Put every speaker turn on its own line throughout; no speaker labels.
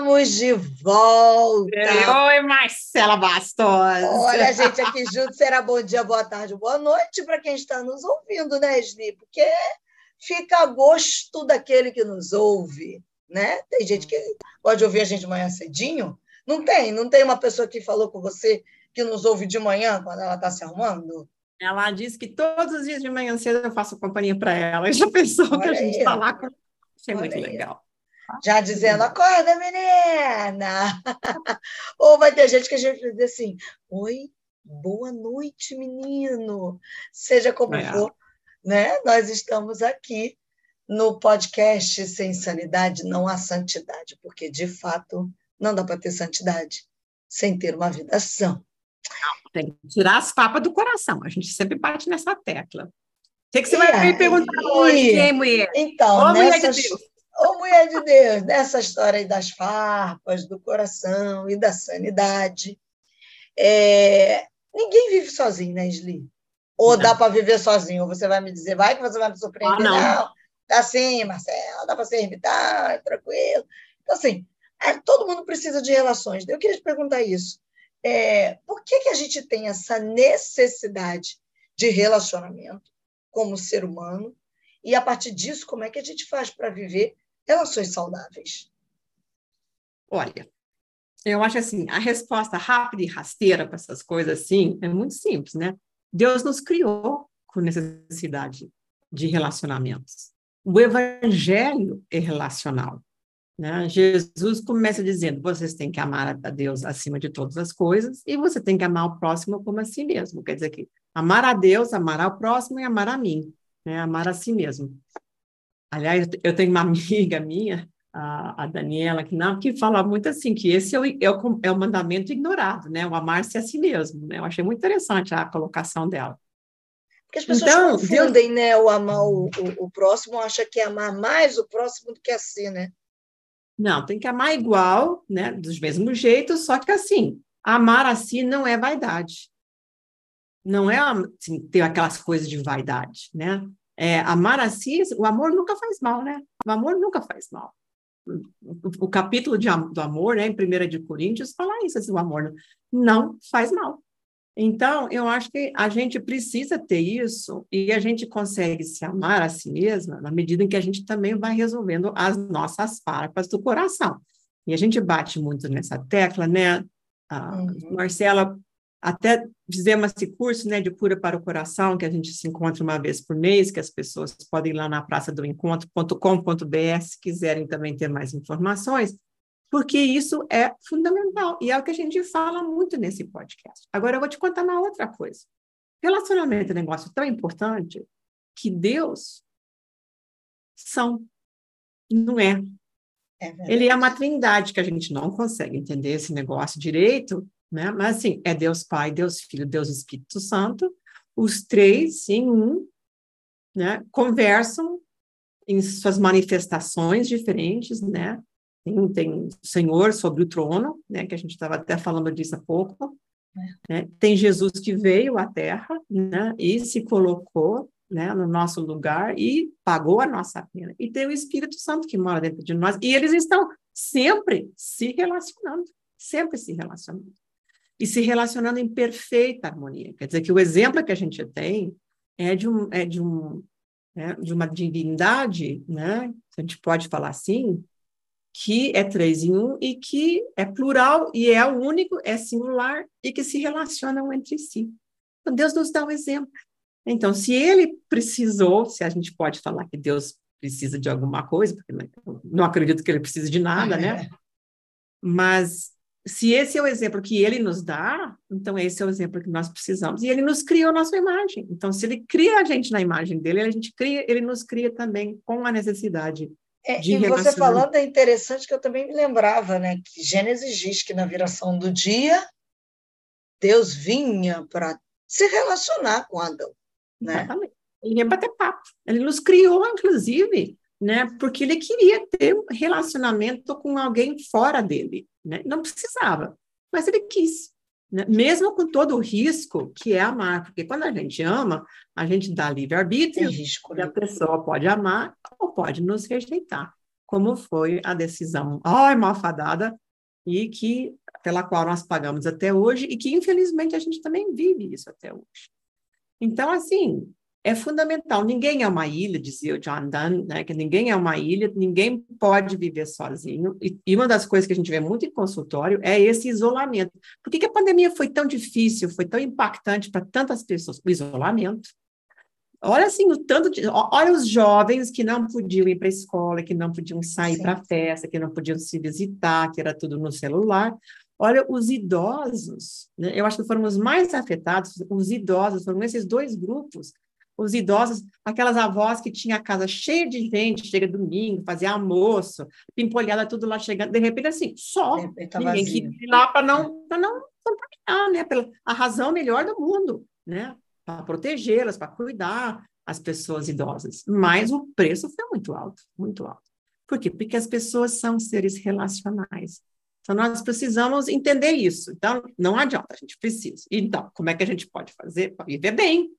Estamos de volta.
Oi, Marcela Bastos.
Olha, gente, aqui junto será bom dia, boa tarde, boa noite para quem está nos ouvindo, né, Sli? Porque fica a gosto daquele que nos ouve, né? Tem gente que pode ouvir a gente de manhã cedinho. Não tem? Não tem uma pessoa que falou com você que nos ouve de manhã quando ela está se arrumando?
Ela diz que todos os dias de manhã cedo eu faço companhia para ela. Já pensou Olha que a gente está lá com. Achei muito legal.
Já dizendo, acorda, menina! Ou vai ter gente que a gente vai dizer assim, oi, boa noite, menino! Seja como é. for, né? Nós estamos aqui no podcast Sem Sanidade Não Há Santidade, porque, de fato, não dá para ter santidade sem ter uma vida sã.
Tem que tirar as papas do coração. A gente sempre bate nessa tecla. O que, que você e vai aí? me perguntar hoje, hein, mulher?
Então, Ô, nessas... mulher de Deus. Ô, mulher de Deus, nessa história aí das farpas, do coração e da sanidade, é... ninguém vive sozinho, né, Sli? Ou não. dá para viver sozinho? Ou você vai me dizer, vai que você vai me surpreender? Ah, não. não, tá sim, Marcelo, dá para ser ermitado, tranquilo. Então, assim, é, todo mundo precisa de relações. Eu queria te perguntar isso. É, por que, que a gente tem essa necessidade de relacionamento como ser humano? E, a partir disso, como é que a gente faz para viver relações saudáveis?
Olha, eu acho assim, a resposta rápida e rasteira para essas coisas assim é muito simples, né? Deus nos criou com necessidade de relacionamentos. O evangelho é relacional. Né? Jesus começa dizendo: vocês têm que amar a Deus acima de todas as coisas e você tem que amar o próximo como a si mesmo. Quer dizer que amar a Deus, amar ao próximo e amar a mim, né? amar a si mesmo. Aliás, eu tenho uma amiga minha, a, a Daniela, que, não, que fala muito assim, que esse é o, é o, é o mandamento ignorado, né? o amar-se a si mesmo. Né? Eu achei muito interessante a colocação dela.
Porque as pessoas então, confundem, Deus... né? O amar o, o, o próximo, acha que é amar mais o próximo do que a si, né?
Não, tem que amar igual, né? Dos mesmos jeitos, só que assim, amar assim não é vaidade. Não é assim, ter aquelas coisas de vaidade, né? É, amar assim, o amor nunca faz mal, né? O amor nunca faz mal. O, o capítulo de, do amor, né, em 1 de Coríntios, fala isso, assim, o amor não faz mal. Então, eu acho que a gente precisa ter isso e a gente consegue se amar a si mesma na medida em que a gente também vai resolvendo as nossas farpas do coração. E a gente bate muito nessa tecla, né? A uhum. Marcela, até fizemos esse curso né, de cura para o coração, que a gente se encontra uma vez por mês, que as pessoas podem ir lá na praça do encontro.com.br se quiserem também ter mais informações porque isso é fundamental e é o que a gente fala muito nesse podcast. Agora eu vou te contar uma outra coisa. Relacionamento é um negócio tão importante que Deus são, não é. é Ele é uma trindade que a gente não consegue entender esse negócio direito, né? Mas assim, é Deus Pai, Deus Filho, Deus Espírito Santo, os três em um, né? Conversam em suas manifestações diferentes, né? Tem, tem o Senhor sobre o trono, né, que a gente estava até falando disso há pouco. Né? Tem Jesus que veio à Terra né, e se colocou né, no nosso lugar e pagou a nossa pena. E tem o Espírito Santo que mora dentro de nós. E eles estão sempre se relacionando, sempre se relacionando. E se relacionando em perfeita harmonia. Quer dizer que o exemplo que a gente tem é de, um, é de, um, é de uma divindade, né, a gente pode falar assim, que é três em um e que é plural e é único, é singular e que se relacionam entre si. Então, Deus nos dá um exemplo. Então, se ele precisou, se a gente pode falar que Deus precisa de alguma coisa, porque não acredito que ele precise de nada, né? Mas se esse é o exemplo que ele nos dá, então esse é o exemplo que nós precisamos. E ele nos criou a nossa imagem. Então, se ele cria a gente na imagem dele, a gente cria, ele nos cria também com a necessidade
é, e você falando é interessante que eu também me lembrava, né? Que Gênesis diz que na viração do dia Deus vinha para se relacionar com Adão, né? Exatamente.
Ele ia bater papo. Ele nos criou, inclusive, né? Porque ele queria ter um relacionamento com alguém fora dele, né? Não precisava, mas ele quis. Né? Mesmo com todo o risco que é amar, porque quando a gente ama, a gente dá livre-arbítrio, e a pessoa pode amar ou pode nos rejeitar. como foi a decisão, ai, malfadada, e que pela qual nós pagamos até hoje e que infelizmente a gente também vive isso até hoje. Então, assim, é fundamental. Ninguém é uma ilha, dizia o John Donne, né? que ninguém é uma ilha, ninguém pode viver sozinho. E, e, uma das coisas que a gente vê muito em consultório é esse isolamento. Por que, que a pandemia foi tão difícil, foi tão impactante para tantas pessoas? O isolamento. Olha assim, o tanto de, olha os jovens que não podiam ir para a escola, que não podiam sair para festa, que não podiam se visitar, que era tudo no celular. Olha, os idosos, né? eu acho que foram os mais afetados, os idosos, foram esses dois grupos os idosos, aquelas avós que tinha a casa cheia de gente, chega domingo, fazia almoço, pimpolhada tudo lá chegando, de repente assim, só tá ninguém que ir lá para não para não contaminar, né, pela a razão melhor do mundo, né, para protegê-las, para cuidar as pessoas idosas. Mas o preço foi muito alto, muito alto. Por quê? Porque as pessoas são seres relacionais. Então, nós precisamos entender isso. Então, não adianta, a gente precisa. Então, como é que a gente pode fazer para viver bem?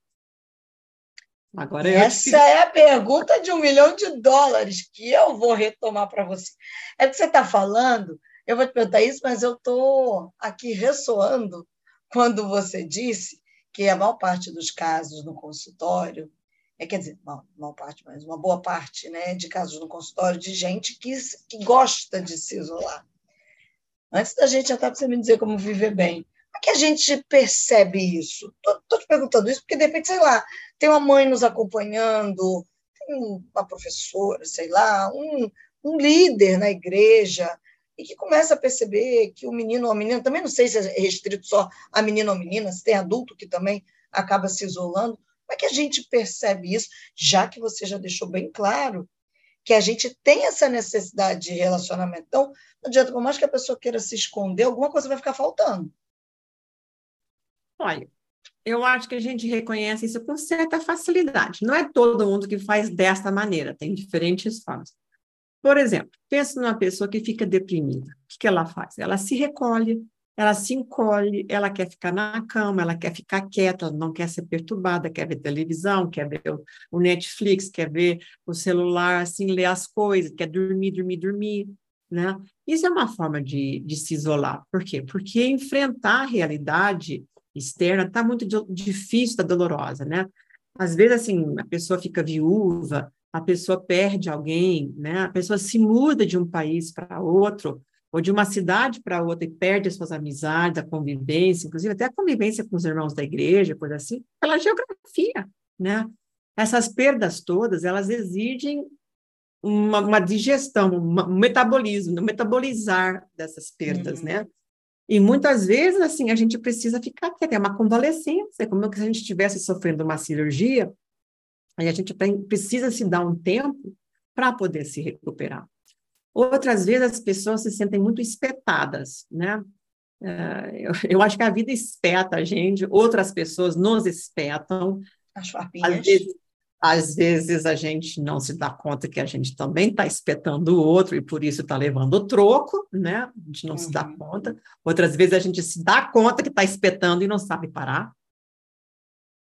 Agora Essa é a pergunta de um milhão de dólares que eu vou retomar para você. É que você está falando, eu vou te perguntar isso, mas eu estou aqui ressoando quando você disse que a maior parte dos casos no consultório, é, quer dizer, não, maior parte, mas uma boa parte né, de casos no consultório de gente que, que gosta de se isolar. Antes da gente até você me dizer como viver bem, como é que a gente percebe isso? Estou te perguntando isso porque, de repente, sei lá, tem uma mãe nos acompanhando, tem uma professora, sei lá, um, um líder na igreja, e que começa a perceber que o menino ou a menina, também não sei se é restrito só a menino ou menina, se tem adulto que também acaba se isolando. Como é que a gente percebe isso, já que você já deixou bem claro que a gente tem essa necessidade de relacionamento? Então, não adianta, por mais que a pessoa queira se esconder, alguma coisa vai ficar faltando.
Olha, eu acho que a gente reconhece isso com certa facilidade. Não é todo mundo que faz desta maneira, tem diferentes formas. Por exemplo, pensa numa pessoa que fica deprimida. O que, ela faz? Ela se recolhe, ela se encolhe, ela quer ficar na cama, ela quer ficar quieta, ela não quer ser perturbada, quer ver televisão, quer ver o Netflix, quer ver o celular, assim, ler as coisas, quer dormir, dormir, dormir, né? Isso é uma forma de, de se isolar. Por quê? Porque enfrentar a realidade externa está muito difícil, está dolorosa, né? Às vezes, assim, a pessoa fica viúva, a pessoa perde alguém, né? A pessoa se muda de um país para outro, ou de uma cidade para outra e perde as suas amizades, a convivência, inclusive até a convivência com os irmãos da igreja, coisa assim, pela geografia, né? Essas perdas todas, elas exigem uma, uma digestão, uma, um metabolismo, um metabolizar dessas perdas, uhum. né? E muitas vezes, assim, a gente precisa ficar quieto, é uma convalescência, como se a gente estivesse sofrendo uma cirurgia, aí a gente precisa se dar um tempo para poder se recuperar. Outras vezes as pessoas se sentem muito espetadas, né? É, eu, eu acho que a vida espeta a gente, outras pessoas nos espetam.
As farpinhas.
Às vezes, às vezes a gente não se dá conta que a gente também está espetando o outro e por isso está levando o troco, né? A gente não uhum. se dá uhum. conta. Outras vezes a gente se dá conta que está espetando e não sabe parar.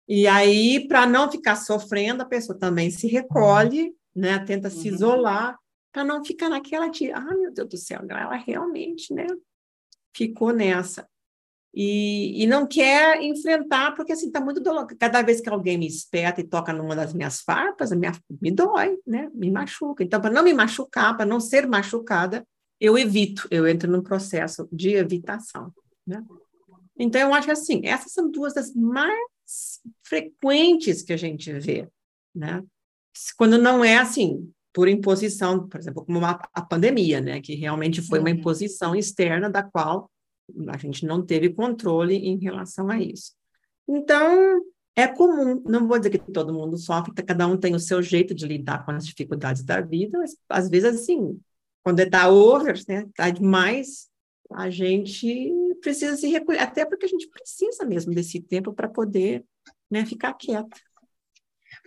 E aí, para não ficar sofrendo, a pessoa também se recolhe, né? Tenta uhum. se isolar para não ficar naquela de, ah, meu Deus do céu, ela realmente, né? Ficou nessa e, e não quer enfrentar, porque assim, está muito doloroso. Cada vez que alguém me espeta e toca numa das minhas farpas, minha, me dói, né? Me machuca. Então, para não me machucar, para não ser machucada, eu evito, eu entro num processo de evitação, né? Então, eu acho que assim, essas são duas das mais frequentes que a gente vê, né? Quando não é assim, por imposição, por exemplo, como uma, a pandemia, né? Que realmente foi uma uhum. imposição externa da qual a gente não teve controle em relação a isso. Então, é comum, não vou dizer que todo mundo sofre, cada um tem o seu jeito de lidar com as dificuldades da vida, mas às vezes, assim, quando está over, né, está demais, a gente precisa se recolher, até porque a gente precisa mesmo desse tempo para poder né, ficar quieta.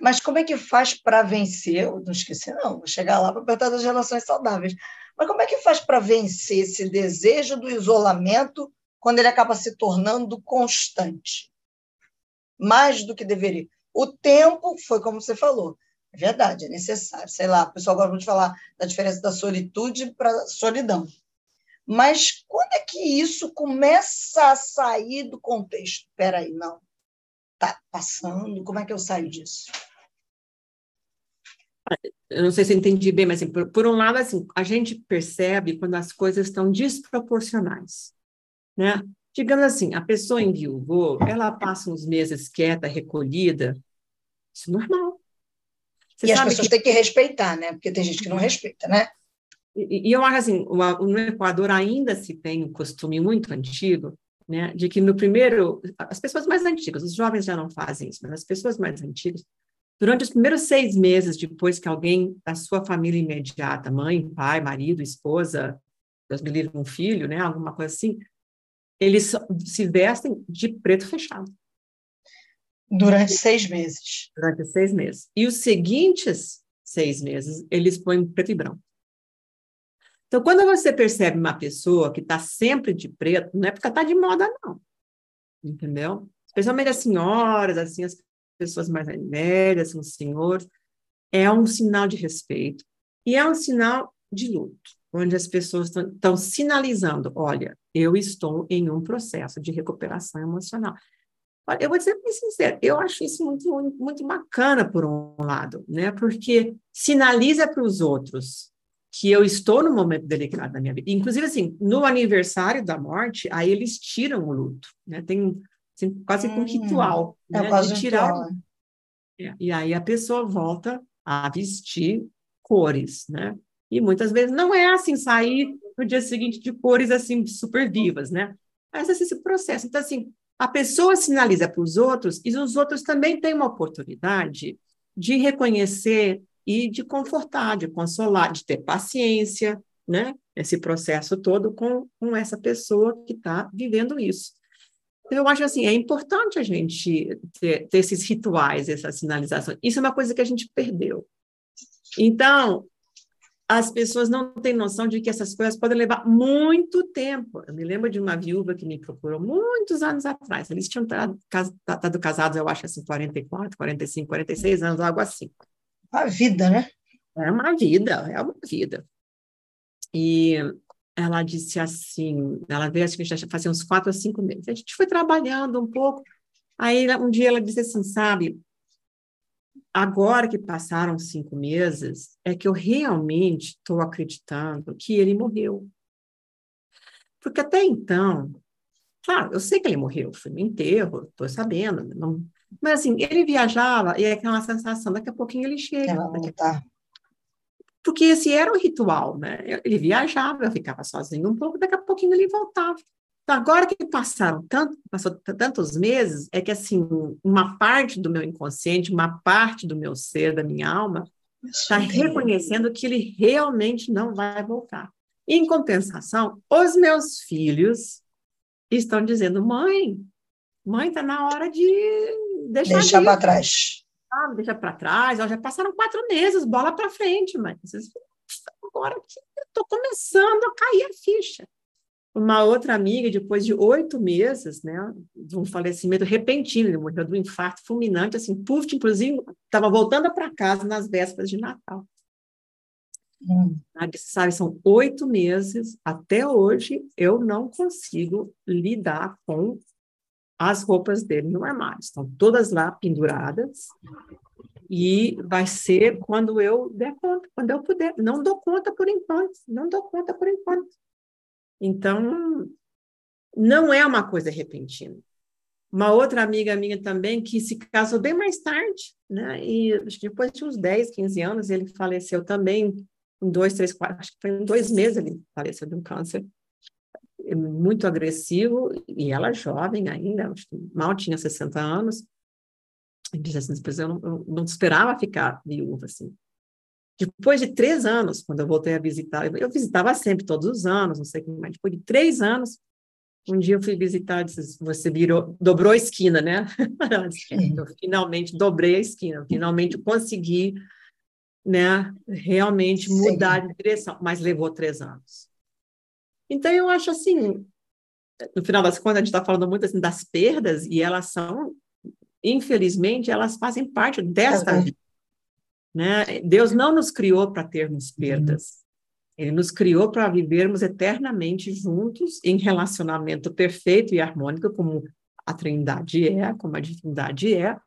Mas como é que faz para vencer? Não esqueci, não, vou chegar lá para perguntar das relações saudáveis. Mas como é que faz para vencer esse desejo do isolamento quando ele acaba se tornando constante? Mais do que deveria. O tempo foi como você falou. É verdade, é necessário. Sei lá, o pessoal gosta de falar da diferença da solitude para solidão. Mas quando é que isso começa a sair do contexto? Espera aí, não. Está passando, como é que eu saio disso?
Eu não sei se eu entendi bem, mas assim, por, por, um lado, assim, a gente percebe quando as coisas estão desproporcionais, né? Digamos assim, a pessoa enviuvou, ela passa uns meses quieta, recolhida, isso é normal.
Você e as pessoas que... têm que respeitar, né? Porque tem gente que não respeita, né?
E, e eu acho assim, no Equador ainda se tem um costume muito antigo, né, de que no primeiro, as pessoas mais antigas, os jovens já não fazem isso, mas as pessoas mais antigas, durante os primeiros seis meses depois que alguém da sua família imediata, mãe, pai, marido, esposa, Deus me livre, um filho, né, alguma coisa assim, eles se vestem de preto fechado.
Durante seis meses.
Durante seis meses. E os seguintes seis meses, eles põem preto e branco. Então, quando você percebe uma pessoa que está sempre de preto, não é porque está de moda, não. Entendeu? Especialmente as senhoras, assim, as pessoas mais velhas, os senhores, é um sinal de respeito. E é um sinal de luto, onde as pessoas estão sinalizando: olha, eu estou em um processo de recuperação emocional. Olha, eu vou dizer bem sincero, eu acho isso muito, muito, bacana, por um lado, né? porque sinaliza para os outros que eu estou no momento delicado da minha vida. Inclusive, assim, no aniversário da morte, aí eles tiram o luto, né? Tem assim, quase hum, um ritual, é né?
Quase de tirar. Ritual.
É, e aí a pessoa volta a vestir cores, né? E muitas vezes não é assim sair no dia seguinte de cores assim super vivas, né? Mas esse, esse processo. Então assim, a pessoa sinaliza para os outros e os outros também têm uma oportunidade de reconhecer e de confortar, de consolar, de ter paciência, né? Esse processo todo com, com essa pessoa que está vivendo isso. Então, eu acho assim, é importante a gente ter, ter esses rituais, essa sinalização. Isso é uma coisa que a gente perdeu. Então, as pessoas não têm noção de que essas coisas podem levar muito tempo. Eu me lembro de uma viúva que me procurou muitos anos atrás. Eles tinham estado casados, eu acho assim, 44, 45, 46 anos, algo assim.
A vida, né?
É uma vida, é uma vida. E ela disse assim, ela veio, acho que já fazia uns quatro ou cinco meses. A gente foi trabalhando um pouco. Aí um dia ela disse assim, sabe, agora que passaram cinco meses, é que eu realmente estou acreditando que ele morreu. Porque até então, claro, eu sei que ele morreu, fui no enterro, estou sabendo, não, mas assim, ele viajava e é aquela sensação, daqui a pouquinho ele chega.
Tá.
Porque esse era o ritual, né? Ele viajava, eu ficava sozinho um pouco, daqui a pouquinho ele voltava. Então, agora que passaram tanto, passou tantos meses, é que assim, uma parte do meu inconsciente, uma parte do meu ser, da minha alma, está reconhecendo que ele realmente não vai voltar. Em compensação, os meus filhos estão dizendo: mãe, mãe, está na hora de deixar
deixa para trás.
Ah, deixa para trás. Ó, já passaram quatro meses, bola para frente, mãe. Agora que estou começando a cair a ficha. Uma outra amiga, depois de oito meses, né, de um falecimento repentino, ele morreu de um infarto fulminante, assim, puf, inclusive, estava voltando para casa nas vésperas de Natal. Hum. Sabe, são oito meses, até hoje eu não consigo lidar com as roupas dele no armário. Estão todas lá penduradas. E vai ser quando eu der conta, quando eu puder. Não dou conta por enquanto, não dou conta por enquanto. Então, não é uma coisa repentina. Uma outra amiga minha também que se casou bem mais tarde, né? E depois de uns 10, 15 anos, ele faleceu também, em dois, três, quatro, acho que foi em dois meses ele faleceu de um câncer muito agressivo, e ela jovem ainda, mal tinha 60 anos, e disse assim, eu não, eu não esperava ficar viúva, assim. Depois de três anos, quando eu voltei a visitar, eu visitava sempre, todos os anos, não sei o que mais, depois de três anos, um dia eu fui visitar, disse, você virou, dobrou a esquina, né? eu finalmente dobrei a esquina, finalmente consegui, né, realmente mudar Sim. de direção, mas levou três anos. Então, eu acho assim, no final das contas, a gente está falando muito assim, das perdas, e elas são, infelizmente, elas fazem parte desta vida. Né? Deus não nos criou para termos perdas. Ele nos criou para vivermos eternamente juntos, em relacionamento perfeito e harmônico, como a Trindade é, como a divindade é,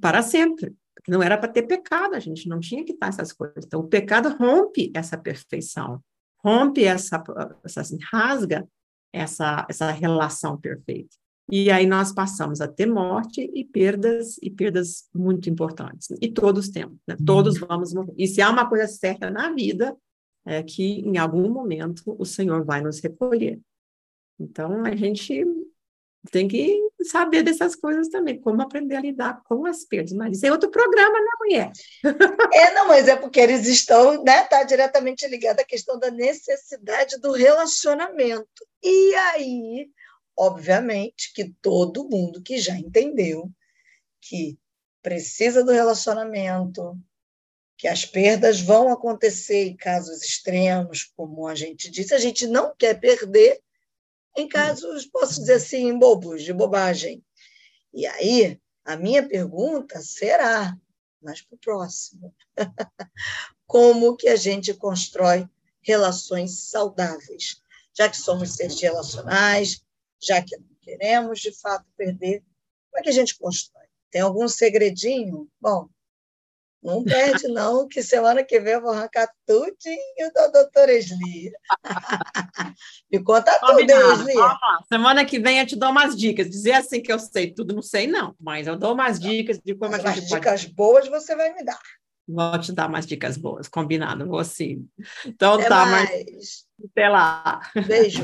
para sempre. Não era para ter pecado, a gente não tinha que estar essas coisas. Então, o pecado rompe essa perfeição, rompe essa, essa assim, rasga essa, essa relação perfeita. E aí nós passamos a ter morte e perdas, e perdas muito importantes. E todos temos, né? todos vamos morrer. E se há uma coisa certa na vida, é que em algum momento o Senhor vai nos recolher. Então, a gente tem que saber dessas coisas também, como aprender a lidar com as perdas. Mas isso é outro programa, né, mulher?
É, não, mas é porque eles estão, né, tá diretamente ligado à questão da necessidade do relacionamento. E aí, obviamente, que todo mundo que já entendeu que precisa do relacionamento, que as perdas vão acontecer em casos extremos, como a gente disse, a gente não quer perder em casos, posso dizer assim, bobos, de bobagem. E aí, a minha pergunta será, mas para o próximo, como que a gente constrói relações saudáveis? Já que somos seres relacionais, já que não queremos, de fato, perder, como é que a gente constrói? Tem algum segredinho? Bom, não perde, não, que semana que vem eu vou arrancar tudinho da doutora Esli. Me conta Combinado. tudo, Esli.
Semana que vem eu te dou umas dicas. Dizer assim que eu sei tudo, não sei, não, mas eu dou umas dicas de como mas a gente
pode... dicas boas você vai me dar.
Vou te dar umas dicas boas, combinado, vou sim. Então Até tá, mais. mas até lá.
Beijo.